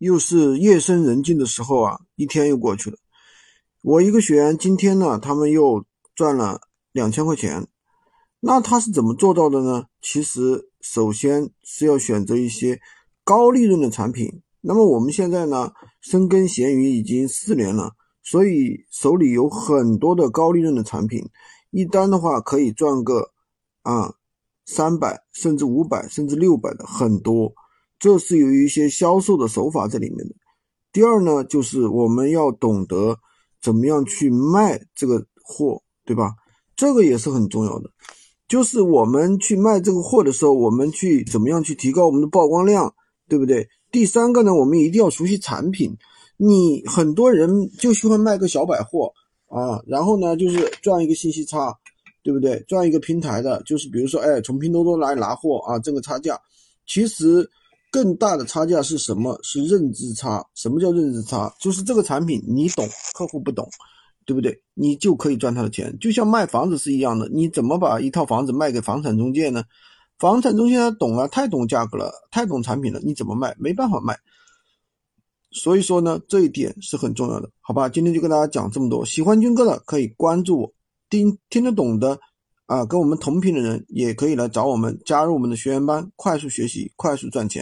又是夜深人静的时候啊，一天又过去了。我一个学员今天呢，他们又赚了两千块钱。那他是怎么做到的呢？其实首先是要选择一些高利润的产品。那么我们现在呢，深耕闲鱼已经四年了，所以手里有很多的高利润的产品，一单的话可以赚个啊三百甚至五百甚至六百的很多。这是有一些销售的手法在里面的。第二呢，就是我们要懂得怎么样去卖这个货，对吧？这个也是很重要的。就是我们去卖这个货的时候，我们去怎么样去提高我们的曝光量，对不对？第三个呢，我们一定要熟悉产品。你很多人就喜欢卖个小百货啊，然后呢，就是赚一个信息差，对不对？赚一个平台的，就是比如说，哎，从拼多多来拿货啊，挣个差价，其实。更大的差价是什么？是认知差。什么叫认知差？就是这个产品你懂，客户不懂，对不对？你就可以赚他的钱。就像卖房子是一样的，你怎么把一套房子卖给房产中介呢？房产中介他懂了，太懂价格了，太懂产品了，你怎么卖？没办法卖。所以说呢，这一点是很重要的，好吧？今天就跟大家讲这么多。喜欢军哥的可以关注我，听听得懂的。啊，跟我们同频的人也可以来找我们，加入我们的学员班，快速学习，快速赚钱。